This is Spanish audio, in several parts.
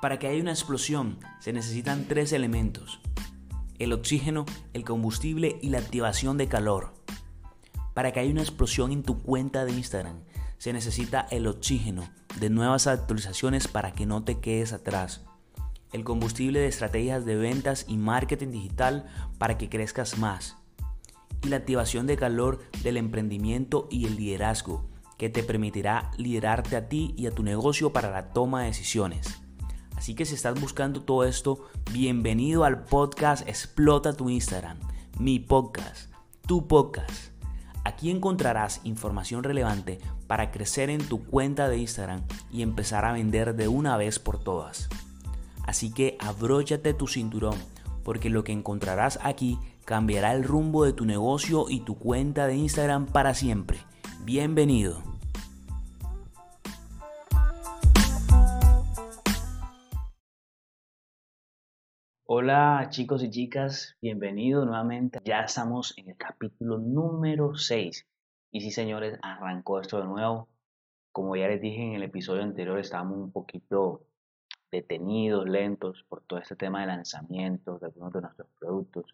Para que haya una explosión se necesitan tres elementos. El oxígeno, el combustible y la activación de calor. Para que haya una explosión en tu cuenta de Instagram se necesita el oxígeno de nuevas actualizaciones para que no te quedes atrás. El combustible de estrategias de ventas y marketing digital para que crezcas más. Y la activación de calor del emprendimiento y el liderazgo que te permitirá liderarte a ti y a tu negocio para la toma de decisiones. Así que si estás buscando todo esto, bienvenido al podcast Explota tu Instagram, mi podcast, tu podcast. Aquí encontrarás información relevante para crecer en tu cuenta de Instagram y empezar a vender de una vez por todas. Así que abróchate tu cinturón, porque lo que encontrarás aquí cambiará el rumbo de tu negocio y tu cuenta de Instagram para siempre. Bienvenido. Hola chicos y chicas, bienvenidos nuevamente. Ya estamos en el capítulo número 6. Y sí señores, arrancó esto de nuevo. Como ya les dije en el episodio anterior, estábamos un poquito detenidos, lentos por todo este tema de lanzamientos de algunos de nuestros productos.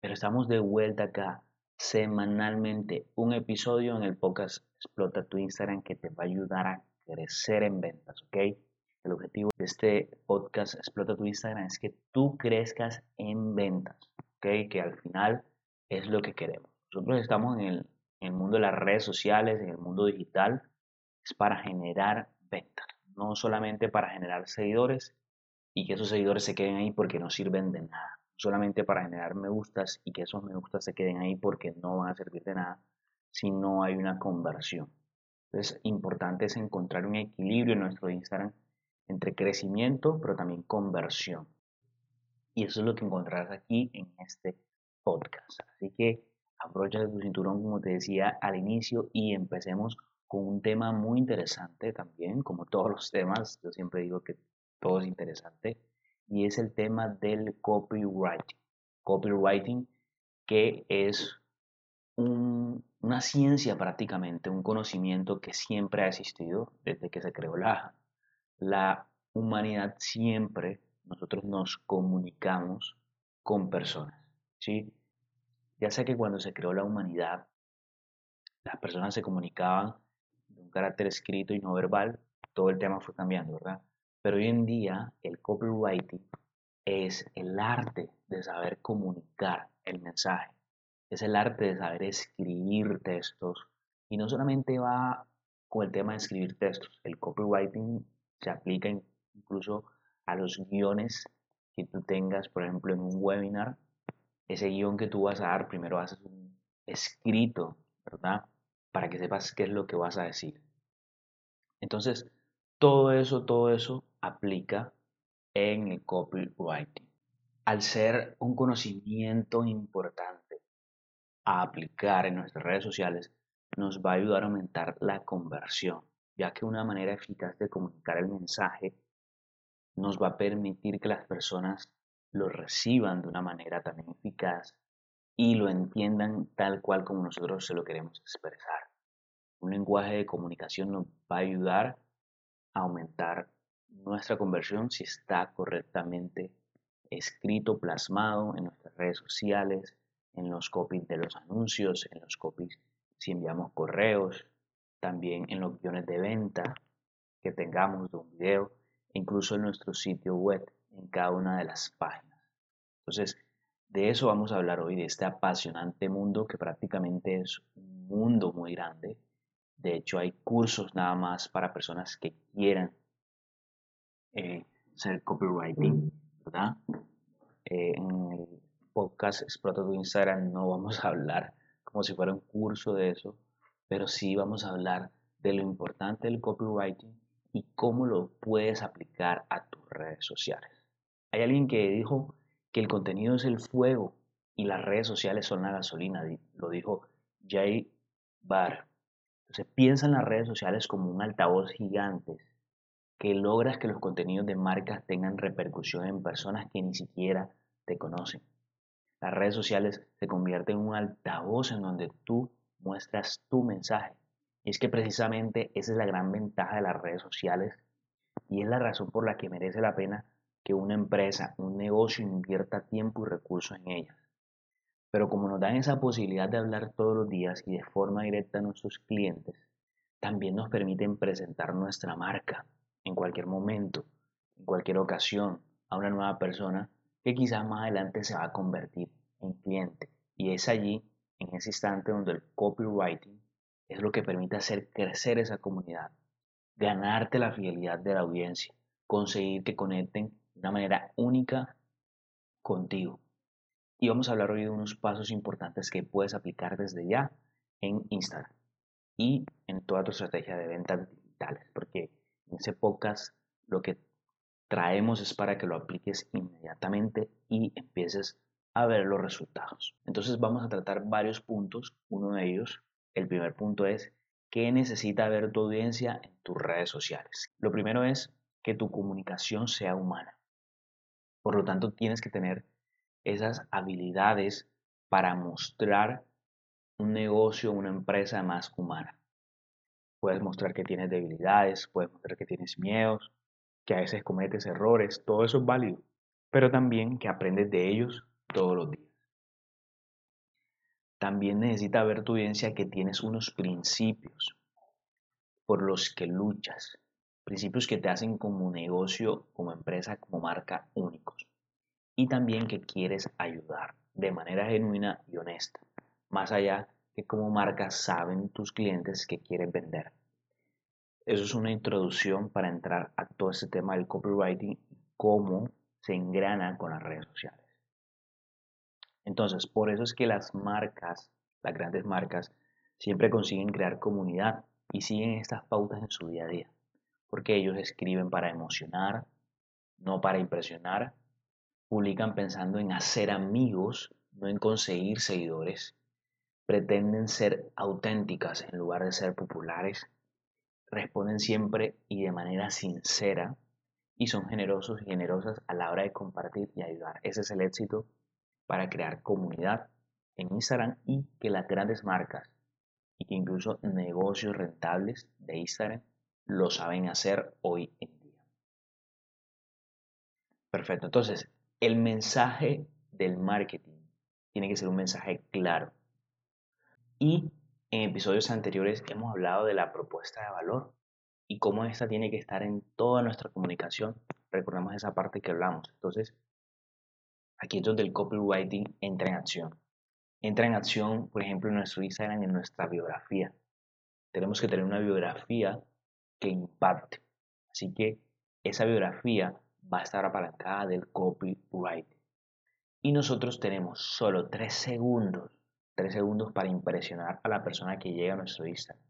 Pero estamos de vuelta acá semanalmente. Un episodio en el podcast Explota tu Instagram que te va a ayudar a crecer en ventas, ¿ok? El objetivo de este podcast Explota tu Instagram es que tú crezcas en ventas, ¿ok? Que al final es lo que queremos. Nosotros estamos en el, en el mundo de las redes sociales, en el mundo digital, es para generar ventas, no solamente para generar seguidores y que esos seguidores se queden ahí porque no sirven de nada, solamente para generar me gustas y que esos me gustas se queden ahí porque no van a servir de nada si no hay una conversión. Entonces, importante es encontrar un equilibrio en nuestro Instagram entre crecimiento, pero también conversión. Y eso es lo que encontrarás aquí en este podcast. Así que de tu cinturón, como te decía al inicio, y empecemos con un tema muy interesante también, como todos los temas. Yo siempre digo que todo es interesante, y es el tema del copywriting. Copywriting, que es una ciencia prácticamente, un conocimiento que siempre ha existido desde que se creó la, la humanidad siempre nosotros nos comunicamos con personas, ¿sí? Ya sé que cuando se creó la humanidad, las personas se comunicaban de un carácter escrito y no verbal, todo el tema fue cambiando, ¿verdad? Pero hoy en día el copywriting es el arte de saber comunicar el mensaje, es el arte de saber escribir textos y no solamente va con el tema de escribir textos, el copywriting se aplica incluso a los guiones que tú tengas, por ejemplo, en un webinar. Ese guion que tú vas a dar, primero haces un escrito, ¿verdad? Para que sepas qué es lo que vas a decir. Entonces, todo eso, todo eso aplica en el copywriting. Al ser un conocimiento importante a aplicar en nuestras redes sociales, nos va a ayudar a aumentar la conversión ya que una manera eficaz de comunicar el mensaje nos va a permitir que las personas lo reciban de una manera también eficaz y lo entiendan tal cual como nosotros se lo queremos expresar. Un lenguaje de comunicación nos va a ayudar a aumentar nuestra conversión si está correctamente escrito, plasmado en nuestras redes sociales, en los copies de los anuncios, en los copies si enviamos correos, también en los guiones de venta que tengamos de un video, incluso en nuestro sitio web, en cada una de las páginas. Entonces, de eso vamos a hablar hoy, de este apasionante mundo que prácticamente es un mundo muy grande. De hecho, hay cursos nada más para personas que quieran eh, ser copywriting, ¿verdad? Eh, en el podcast Explota tu Instagram no vamos a hablar como si fuera un curso de eso, pero sí vamos a hablar de lo importante del copywriting y cómo lo puedes aplicar a tus redes sociales. Hay alguien que dijo que el contenido es el fuego y las redes sociales son la gasolina, lo dijo Jay Barr. Entonces piensa en las redes sociales como un altavoz gigante que logras que los contenidos de marcas tengan repercusión en personas que ni siquiera te conocen. Las redes sociales se convierten en un altavoz en donde tú muestras tu mensaje. Y es que precisamente esa es la gran ventaja de las redes sociales Y es la razón por la que merece la pena que una empresa, un negocio invierta tiempo y recursos en ellas. Pero como nos dan esa posibilidad de hablar todos los días y de forma directa a nuestros clientes, también nos permiten presentar nuestra marca en cualquier momento, en cualquier ocasión, a una nueva persona que quizás más adelante se va a convertir en cliente. Y es allí, en ese instante, donde el copywriting es lo que permite hacer crecer esa comunidad, ganarte la fidelidad de la audiencia, conseguir que conecten de una manera única contigo. Y vamos a hablar hoy de unos pasos importantes que puedes aplicar desde ya en Instagram y en toda tu estrategia de ventas digitales, porque en ese podcast lo que traemos es para que lo apliques inmediatamente y empieces a ver los resultados. Entonces vamos a tratar varios puntos. Uno de ellos, el primer punto es qué necesita ver tu audiencia en tus redes sociales. Lo primero es que tu comunicación sea humana. Por lo tanto, tienes que tener esas habilidades para mostrar un negocio, una empresa más humana. Puedes mostrar que tienes debilidades, puedes mostrar que tienes miedos, que a veces cometes errores, todo eso es válido, pero también que aprendes de ellos todos los días. También necesita ver tu audiencia que tienes unos principios por los que luchas, principios que te hacen como negocio, como empresa, como marca únicos. Y también que quieres ayudar de manera genuina y honesta, más allá que como marca saben tus clientes que quieren vender. Eso es una introducción para entrar a todo ese tema del copywriting y cómo se engrana con las redes sociales. Entonces, por eso es que las marcas, las grandes marcas, siempre consiguen crear comunidad y siguen estas pautas en su día a día. Porque ellos escriben para emocionar, no para impresionar, publican pensando en hacer amigos, no en conseguir seguidores pretenden ser auténticas en lugar de ser populares, responden siempre y de manera sincera y son generosos y generosas a la hora de compartir y ayudar. Ese es el éxito para crear comunidad en Instagram y que las grandes marcas y que incluso negocios rentables de Instagram lo saben hacer hoy en día. Perfecto, entonces el mensaje del marketing tiene que ser un mensaje claro y en episodios anteriores hemos hablado de la propuesta de valor y cómo esta tiene que estar en toda nuestra comunicación. Recordemos esa parte que hablamos. Entonces, aquí es donde el copywriting entra en acción. Entra en acción, por ejemplo, en nuestro Instagram, en nuestra biografía. Tenemos que tener una biografía que impacte. Así que esa biografía va a estar apalancada del copywriting. Y nosotros tenemos solo tres segundos tres segundos para impresionar a la persona que llega a nuestro Instagram.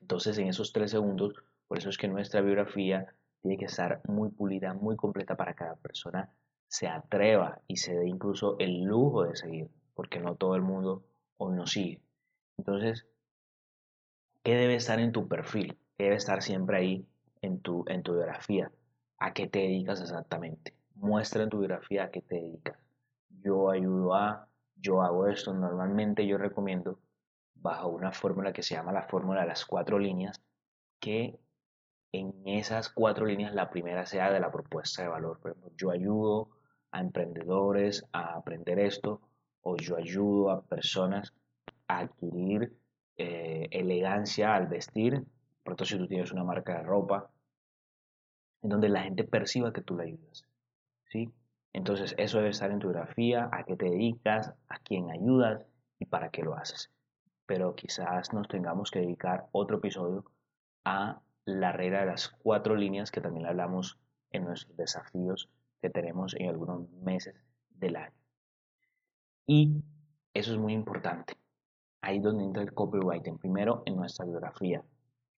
Entonces, en esos tres segundos, por eso es que nuestra biografía tiene que estar muy pulida, muy completa para la persona se atreva y se dé incluso el lujo de seguir, porque no todo el mundo hoy nos sigue. Entonces, ¿qué debe estar en tu perfil? ¿Qué debe estar siempre ahí en tu, en tu biografía? ¿A qué te dedicas exactamente? Muestra en tu biografía a qué te dedicas. Yo ayudo a, yo hago esto, normalmente yo recomiendo bajo una fórmula que se llama la fórmula de las cuatro líneas, que en esas cuatro líneas la primera sea de la propuesta de valor. Por yo ayudo a emprendedores a aprender esto o yo ayudo a personas a adquirir eh, elegancia al vestir. Por ejemplo, si tú tienes una marca de ropa, en donde la gente perciba que tú le ayudas. ¿sí? Entonces, eso debe estar en tu biografía, a qué te dedicas, a quién ayudas y para qué lo haces. Pero quizás nos tengamos que dedicar otro episodio a la regla de las cuatro líneas que también hablamos en nuestros desafíos que tenemos en algunos meses del año. Y eso es muy importante. Ahí donde entra el copywriting. Primero, en nuestra biografía.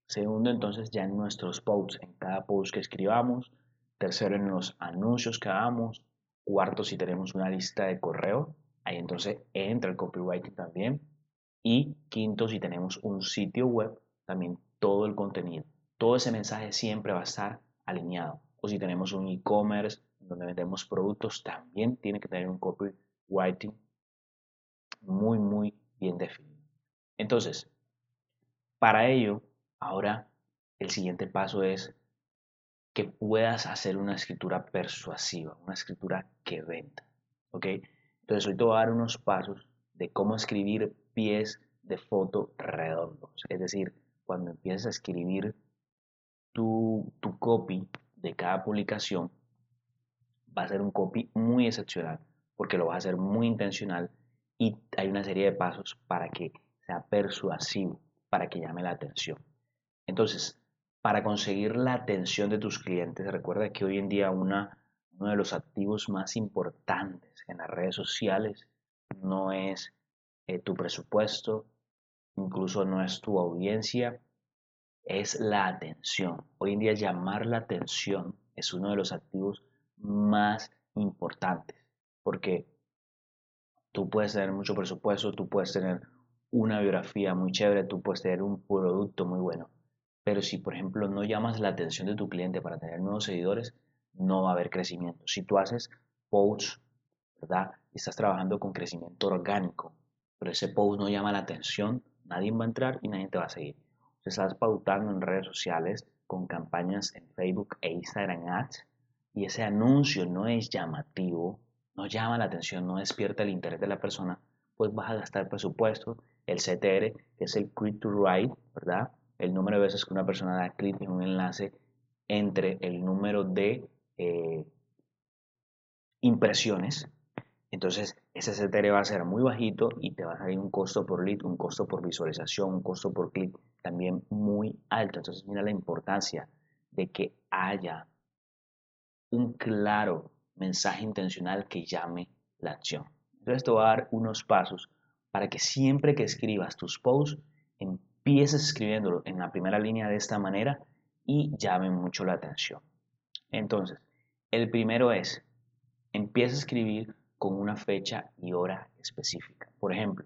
Segundo, entonces, ya en nuestros posts, en cada post que escribamos. Tercero, en los anuncios que hagamos. Cuarto, si tenemos una lista de correo, ahí entonces entra el copywriting también. Y quinto, si tenemos un sitio web, también todo el contenido. Todo ese mensaje siempre va a estar alineado. O si tenemos un e-commerce donde vendemos productos, también tiene que tener un copywriting muy, muy bien definido. Entonces, para ello, ahora el siguiente paso es que puedas hacer una escritura persuasiva, una escritura que venda. ¿Ok? Entonces hoy te voy a dar unos pasos de cómo escribir pies de foto redondos. Es decir, cuando empieces a escribir tu, tu copy de cada publicación, va a ser un copy muy excepcional porque lo vas a hacer muy intencional y hay una serie de pasos para que sea persuasivo, para que llame la atención. Entonces, para conseguir la atención de tus clientes, recuerda que hoy en día una, uno de los activos más importantes en las redes sociales no es eh, tu presupuesto, incluso no es tu audiencia, es la atención. Hoy en día llamar la atención es uno de los activos más importantes, porque tú puedes tener mucho presupuesto, tú puedes tener una biografía muy chévere, tú puedes tener un producto muy bueno, pero si por ejemplo no llamas la atención de tu cliente para tener nuevos seguidores, no va a haber crecimiento. Si tú haces posts, ¿verdad? Estás trabajando con crecimiento orgánico, pero ese post no llama la atención, nadie va a entrar y nadie te va a seguir. estás pautando en redes sociales con campañas en Facebook e Instagram Ads y ese anuncio no es llamativo, no llama la atención, no despierta el interés de la persona, pues vas a gastar presupuesto, el CTR, que es el click to write, ¿verdad? El número de veces que una persona da clic en un enlace entre el número de eh, impresiones. Entonces, ese CTR va a ser muy bajito y te va a salir un costo por lead, un costo por visualización, un costo por clic también muy alto. Entonces, mira la importancia de que haya un claro mensaje intencional que llame la acción. Entonces te a dar unos pasos para que siempre que escribas tus posts empieces escribiéndolo en la primera línea de esta manera y llame mucho la atención. Entonces, el primero es, empieza a escribir con una fecha y hora específica. Por ejemplo,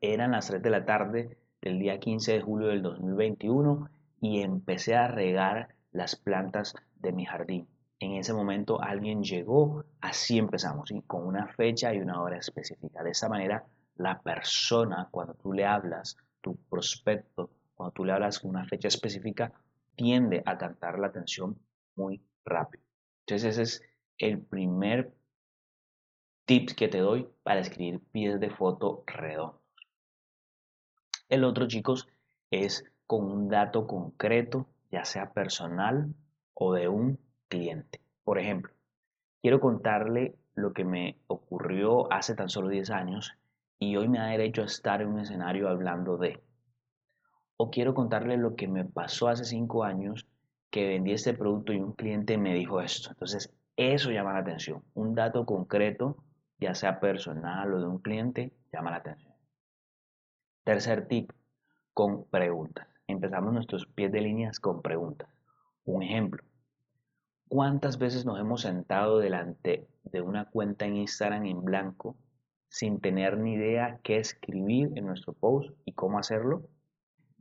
eran las 3 de la tarde del día 15 de julio del 2021 y empecé a regar las plantas de mi jardín en ese momento alguien llegó, así empezamos, y con una fecha y una hora específica. De esa manera, la persona, cuando tú le hablas, tu prospecto, cuando tú le hablas con una fecha específica, tiende a cantar la atención muy rápido. Entonces ese es el primer tip que te doy para escribir pies de foto redondos. El otro, chicos, es con un dato concreto, ya sea personal o de un cliente. Por ejemplo, quiero contarle lo que me ocurrió hace tan solo 10 años y hoy me da derecho a estar en un escenario hablando de. O quiero contarle lo que me pasó hace 5 años que vendí este producto y un cliente me dijo esto. Entonces, eso llama la atención. Un dato concreto, ya sea personal o de un cliente, llama la atención. Tercer tip, con preguntas. Empezamos nuestros pies de líneas con preguntas. Un ejemplo, ¿Cuántas veces nos hemos sentado delante de una cuenta en Instagram en blanco sin tener ni idea qué escribir en nuestro post y cómo hacerlo?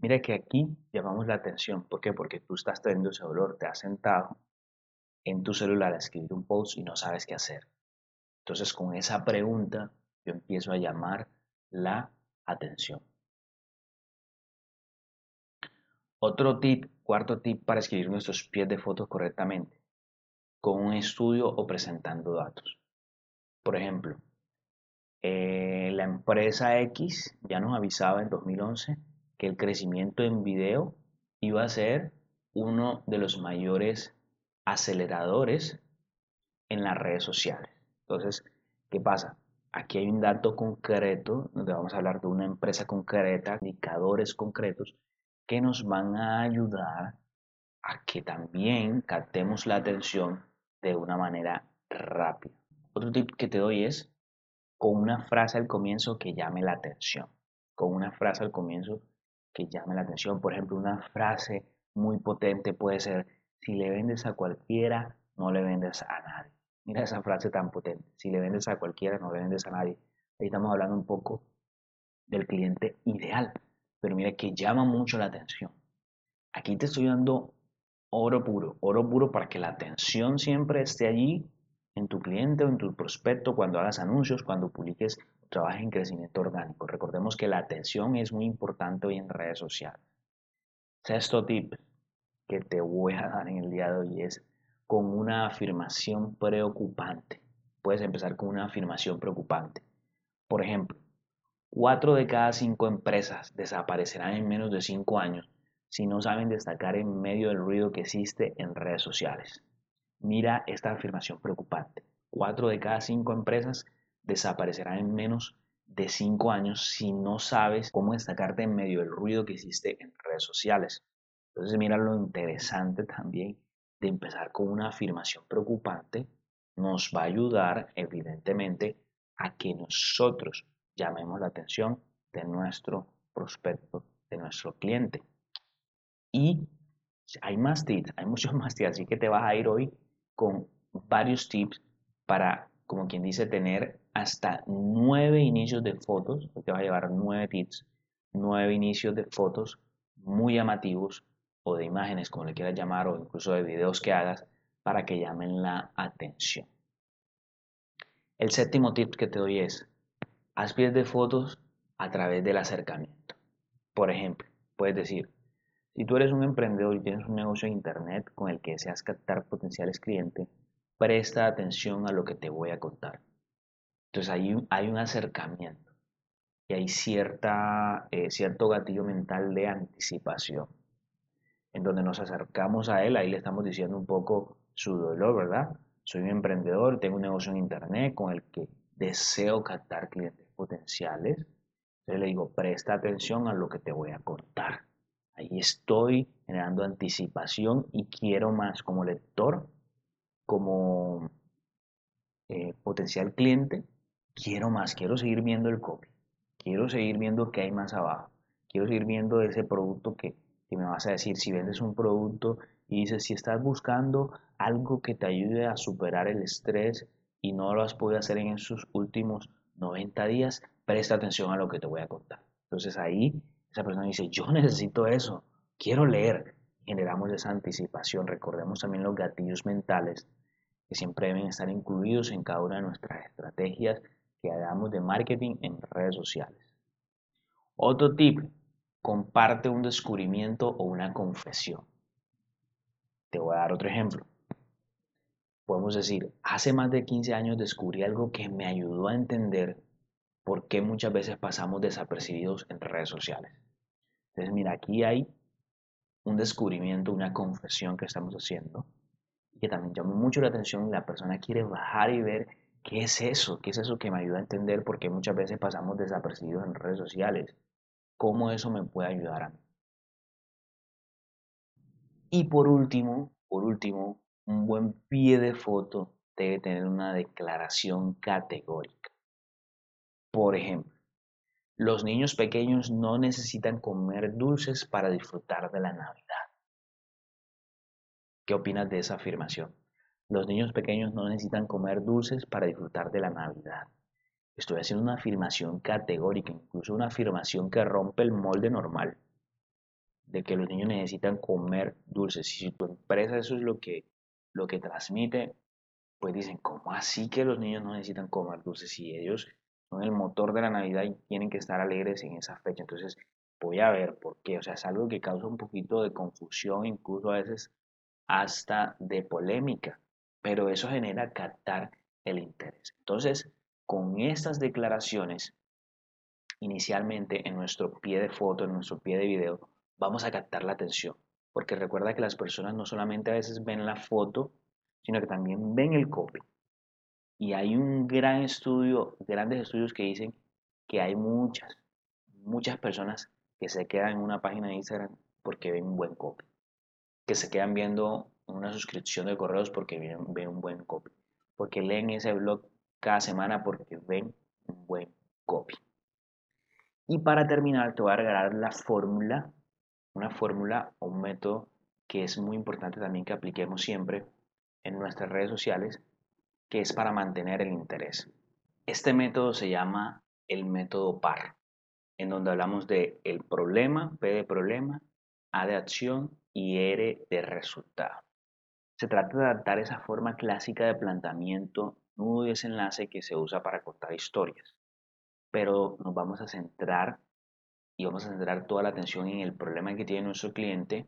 Mira que aquí llamamos la atención. ¿Por qué? Porque tú estás teniendo ese dolor, te has sentado en tu celular a escribir un post y no sabes qué hacer. Entonces con esa pregunta yo empiezo a llamar la atención. Otro tip, cuarto tip para escribir nuestros pies de fotos correctamente con un estudio o presentando datos. Por ejemplo, eh, la empresa X ya nos avisaba en 2011 que el crecimiento en video iba a ser uno de los mayores aceleradores en las redes sociales. Entonces, ¿qué pasa? Aquí hay un dato concreto, donde vamos a hablar de una empresa concreta, indicadores concretos que nos van a ayudar a que también captemos la atención de una manera rápida. Otro tip que te doy es con una frase al comienzo que llame la atención. Con una frase al comienzo que llame la atención. Por ejemplo, una frase muy potente puede ser, si le vendes a cualquiera, no le vendes a nadie. Mira esa frase tan potente. Si le vendes a cualquiera, no le vendes a nadie. Ahí estamos hablando un poco del cliente ideal. Pero mira que llama mucho la atención. Aquí te estoy dando oro puro, oro puro para que la atención siempre esté allí en tu cliente o en tu prospecto cuando hagas anuncios, cuando publiques trabajes en crecimiento orgánico. Recordemos que la atención es muy importante hoy en redes sociales. Sexto tip, que te voy a dar en el día de hoy es con una afirmación preocupante. Puedes empezar con una afirmación preocupante. Por ejemplo, 4 de cada 5 empresas desaparecerán en menos de 5 años si no saben destacar en medio del ruido que existe en redes sociales. Mira esta afirmación preocupante. 4 de cada 5 empresas desaparecerán en menos de 5 años si no sabes cómo destacarte en medio del ruido que existe en redes sociales. Entonces mira lo interesante también de empezar con una afirmación preocupante nos va a ayudar evidentemente a que nosotros llamemos la atención de nuestro prospecto, de nuestro cliente. Y hay más tips, hay muchos más tips, así que te vas a ir hoy con varios tips para, como quien dice, tener hasta nueve inicios de fotos, te va a llevar nueve tips, nueve inicios de fotos muy llamativos o de imágenes, como le quieras llamar, o incluso de videos que hagas para que llamen la atención. El séptimo tip que te doy es, haz pies de fotos a través del acercamiento. Por ejemplo, puedes decir, si tú eres un emprendedor y tienes un negocio en Internet con el que deseas captar potenciales clientes, presta atención a lo que te voy a contar. Entonces hay un, hay un acercamiento y hay cierta, eh, cierto gatillo mental de anticipación en donde nos acercamos a él, ahí le estamos diciendo un poco su dolor, ¿verdad? Soy un emprendedor, tengo un negocio en internet con el que deseo captar clientes potenciales. Entonces le digo, presta atención a lo que te voy a contar. Ahí estoy generando anticipación y quiero más como lector, como eh, potencial cliente, quiero más, quiero seguir viendo el copy, quiero seguir viendo qué hay más abajo, quiero seguir viendo ese producto que, y me vas a decir, si vendes un producto y dices, si estás buscando algo que te ayude a superar el estrés y no lo has podido hacer en esos últimos 90 días, presta atención a lo que te voy a contar. Entonces ahí esa persona dice, yo necesito eso, quiero leer. Generamos esa anticipación. Recordemos también los gatillos mentales que siempre deben estar incluidos en cada una de nuestras estrategias que hagamos de marketing en redes sociales. Otro tip comparte un descubrimiento o una confesión. Te voy a dar otro ejemplo. Podemos decir, hace más de 15 años descubrí algo que me ayudó a entender por qué muchas veces pasamos desapercibidos en redes sociales. Entonces, mira, aquí hay un descubrimiento, una confesión que estamos haciendo y que también llama mucho la atención. La persona quiere bajar y ver qué es eso, qué es eso que me ayuda a entender por qué muchas veces pasamos desapercibidos en redes sociales cómo eso me puede ayudar a mí. Y por último, por último, un buen pie de foto debe tener una declaración categórica. Por ejemplo, los niños pequeños no necesitan comer dulces para disfrutar de la Navidad. ¿Qué opinas de esa afirmación? Los niños pequeños no necesitan comer dulces para disfrutar de la Navidad. Estoy haciendo una afirmación categórica, incluso una afirmación que rompe el molde normal de que los niños necesitan comer dulces. Y si tu empresa eso es lo que, lo que transmite, pues dicen, ¿cómo así que los niños no necesitan comer dulces? Si ellos son el motor de la Navidad y tienen que estar alegres en esa fecha. Entonces, voy a ver por qué. O sea, es algo que causa un poquito de confusión, incluso a veces hasta de polémica. Pero eso genera captar el interés. Entonces, con estas declaraciones, inicialmente en nuestro pie de foto, en nuestro pie de video, vamos a captar la atención. Porque recuerda que las personas no solamente a veces ven la foto, sino que también ven el copy. Y hay un gran estudio, grandes estudios que dicen que hay muchas, muchas personas que se quedan en una página de Instagram porque ven un buen copy. Que se quedan viendo una suscripción de correos porque ven, ven un buen copy. Porque leen ese blog cada semana porque ven un buen copy. Y para terminar, te voy a regalar la fórmula, una fórmula o un método que es muy importante también que apliquemos siempre en nuestras redes sociales, que es para mantener el interés. Este método se llama el método PAR, en donde hablamos de el problema, P de problema, A de acción y R de resultado. Se trata de adaptar esa forma clásica de planteamiento nudo y desenlace que se usa para contar historias. Pero nos vamos a centrar y vamos a centrar toda la atención en el problema que tiene nuestro cliente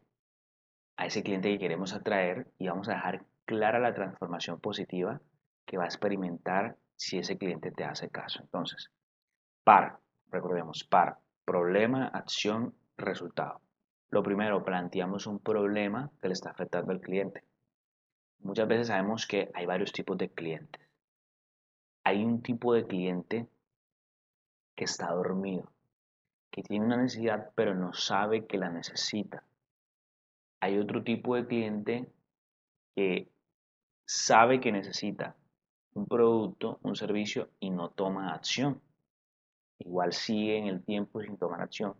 a ese cliente que queremos atraer y vamos a dejar clara la transformación positiva que va a experimentar si ese cliente te hace caso. Entonces, PAR, recordemos, PAR, problema, acción, resultado. Lo primero, planteamos un problema que le está afectando al cliente. Muchas veces sabemos que hay varios tipos de clientes. Hay un tipo de cliente que está dormido, que tiene una necesidad pero no sabe que la necesita. Hay otro tipo de cliente que sabe que necesita un producto, un servicio y no toma acción. Igual sigue en el tiempo sin tomar acción.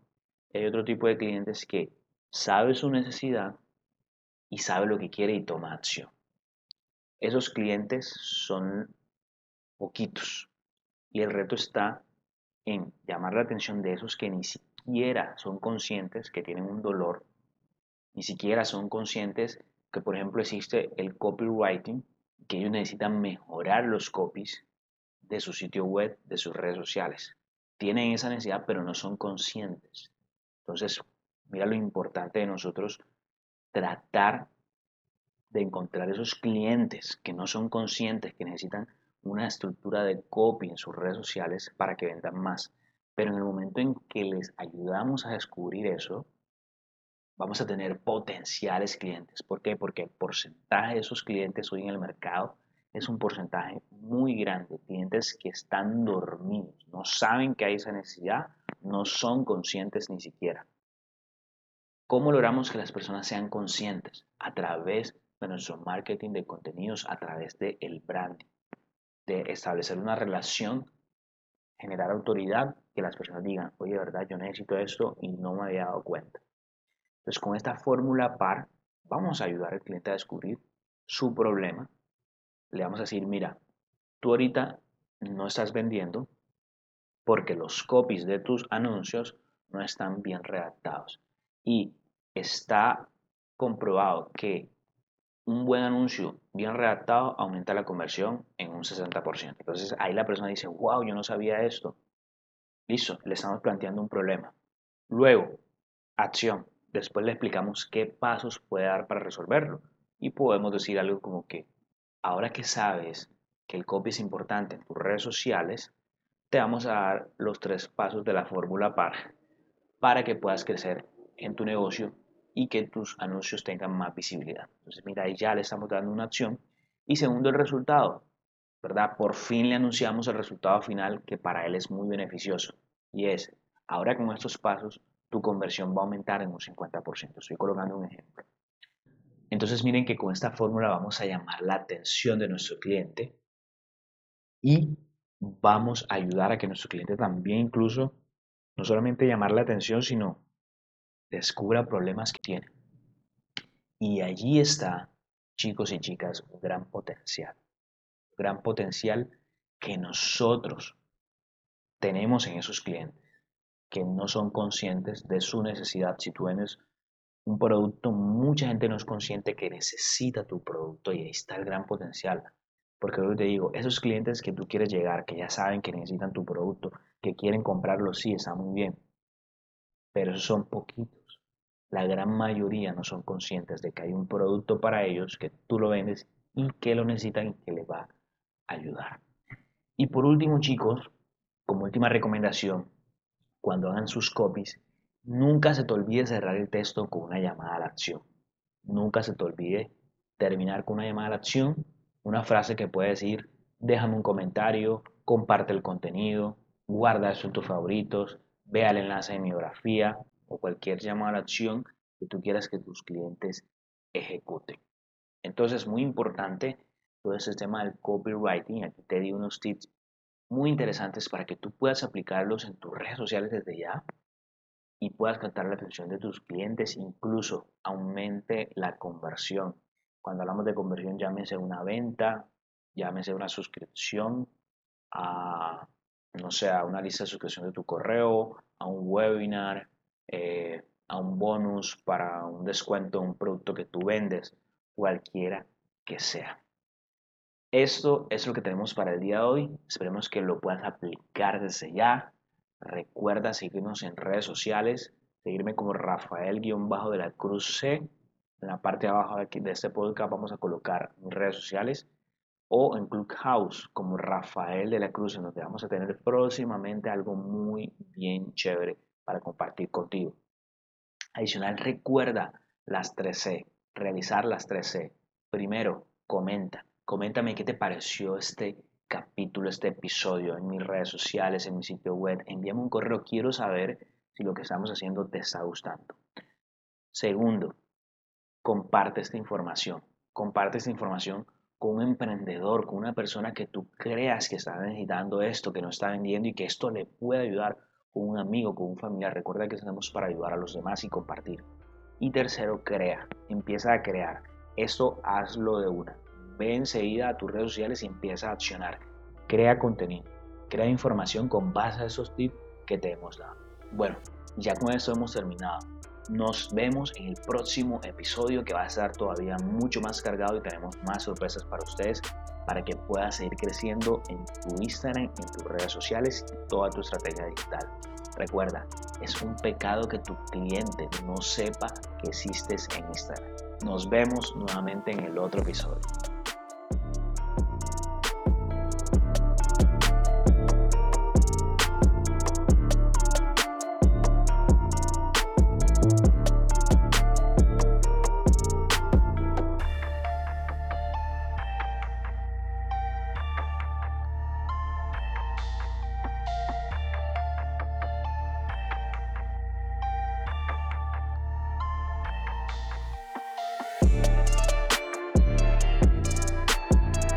Hay otro tipo de clientes que sabe su necesidad y sabe lo que quiere y toma acción. Esos clientes son poquitos y el reto está en llamar la atención de esos que ni siquiera son conscientes que tienen un dolor, ni siquiera son conscientes que por ejemplo existe el copywriting, que ellos necesitan mejorar los copies de su sitio web, de sus redes sociales. Tienen esa necesidad, pero no son conscientes. Entonces, mira lo importante de nosotros tratar de encontrar esos clientes que no son conscientes, que necesitan una estructura de copy en sus redes sociales para que vendan más. Pero en el momento en que les ayudamos a descubrir eso, vamos a tener potenciales clientes. ¿Por qué? Porque el porcentaje de esos clientes hoy en el mercado es un porcentaje muy grande. Clientes que están dormidos, no saben que hay esa necesidad, no son conscientes ni siquiera. ¿Cómo logramos que las personas sean conscientes? A través de nuestro marketing de contenidos, a través del el branding, de establecer una relación, generar autoridad, que las personas digan, oye, de verdad, yo necesito esto y no me había dado cuenta. Entonces, con esta fórmula PAR, vamos a ayudar al cliente a descubrir su problema. Le vamos a decir, mira, tú ahorita no estás vendiendo porque los copies de tus anuncios no están bien redactados. Y está comprobado que un buen anuncio bien redactado aumenta la conversión en un 60%. Entonces ahí la persona dice, wow, yo no sabía esto. Listo, le estamos planteando un problema. Luego, acción. Después le explicamos qué pasos puede dar para resolverlo. Y podemos decir algo como que, ahora que sabes que el copy es importante en tus redes sociales, te vamos a dar los tres pasos de la fórmula PAR para que puedas crecer en tu negocio y que tus anuncios tengan más visibilidad. Entonces, mira, ahí ya le estamos dando una acción. Y segundo, el resultado, ¿verdad? Por fin le anunciamos el resultado final que para él es muy beneficioso. Y es, ahora con estos pasos tu conversión va a aumentar en un 50%. Estoy colocando un ejemplo. Entonces miren que con esta fórmula vamos a llamar la atención de nuestro cliente y vamos a ayudar a que nuestro cliente también incluso no solamente llamar la atención, sino descubra problemas que tiene. Y allí está, chicos y chicas, un gran potencial. Un gran potencial que nosotros tenemos en esos clientes que no son conscientes de su necesidad. Si tú vendes un producto, mucha gente no es consciente que necesita tu producto y ahí está el gran potencial. Porque yo te digo, esos clientes que tú quieres llegar, que ya saben que necesitan tu producto, que quieren comprarlo, sí, está muy bien. Pero esos son poquitos. La gran mayoría no son conscientes de que hay un producto para ellos, que tú lo vendes y que lo necesitan y que les va a ayudar. Y por último, chicos, como última recomendación, cuando hagan sus copies, nunca se te olvide cerrar el texto con una llamada a la acción. Nunca se te olvide terminar con una llamada a la acción, una frase que puede decir, déjame un comentario, comparte el contenido, guarda eso en tus favoritos, vea el enlace de mi biografía o cualquier llamada a la acción que tú quieras que tus clientes ejecuten. Entonces, muy importante todo ese tema del copywriting. Aquí te di unos tips muy interesantes para que tú puedas aplicarlos en tus redes sociales desde ya y puedas captar la atención de tus clientes, incluso aumente la conversión. Cuando hablamos de conversión, llámese una venta, llámese una suscripción a, no sé, a una lista de suscripción de tu correo, a un webinar, eh, a un bonus para un descuento de un producto que tú vendes, cualquiera que sea. Esto es lo que tenemos para el día de hoy. Esperemos que lo puedas aplicar desde ya. Recuerda seguirnos en redes sociales, seguirme como Rafael-de la Cruz C, En la parte de abajo de, de este podcast vamos a colocar mis redes sociales o en Clubhouse como Rafael de la Cruz, en donde vamos a tener próximamente algo muy bien chévere para compartir contigo. Adicional, recuerda las 3C, realizar las 3C. Primero, comenta. Coméntame qué te pareció este capítulo, este episodio en mis redes sociales, en mi sitio web. Envíame un correo, quiero saber si lo que estamos haciendo te está gustando. Segundo, comparte esta información. Comparte esta información con un emprendedor, con una persona que tú creas que está necesitando esto, que no está vendiendo y que esto le puede ayudar con un amigo, con un familiar. Recuerda que estamos para ayudar a los demás y compartir. Y tercero, crea. Empieza a crear. Esto hazlo de una. Ve enseguida a tus redes sociales y empieza a accionar. Crea contenido. Crea información con base a esos tips que te hemos dado. Bueno, ya con esto hemos terminado. Nos vemos en el próximo episodio que va a estar todavía mucho más cargado y tenemos más sorpresas para ustedes para que puedas seguir creciendo en tu Instagram, en tus redes sociales y toda tu estrategia digital. Recuerda, es un pecado que tu cliente no sepa que existes en Instagram. Nos vemos nuevamente en el otro episodio.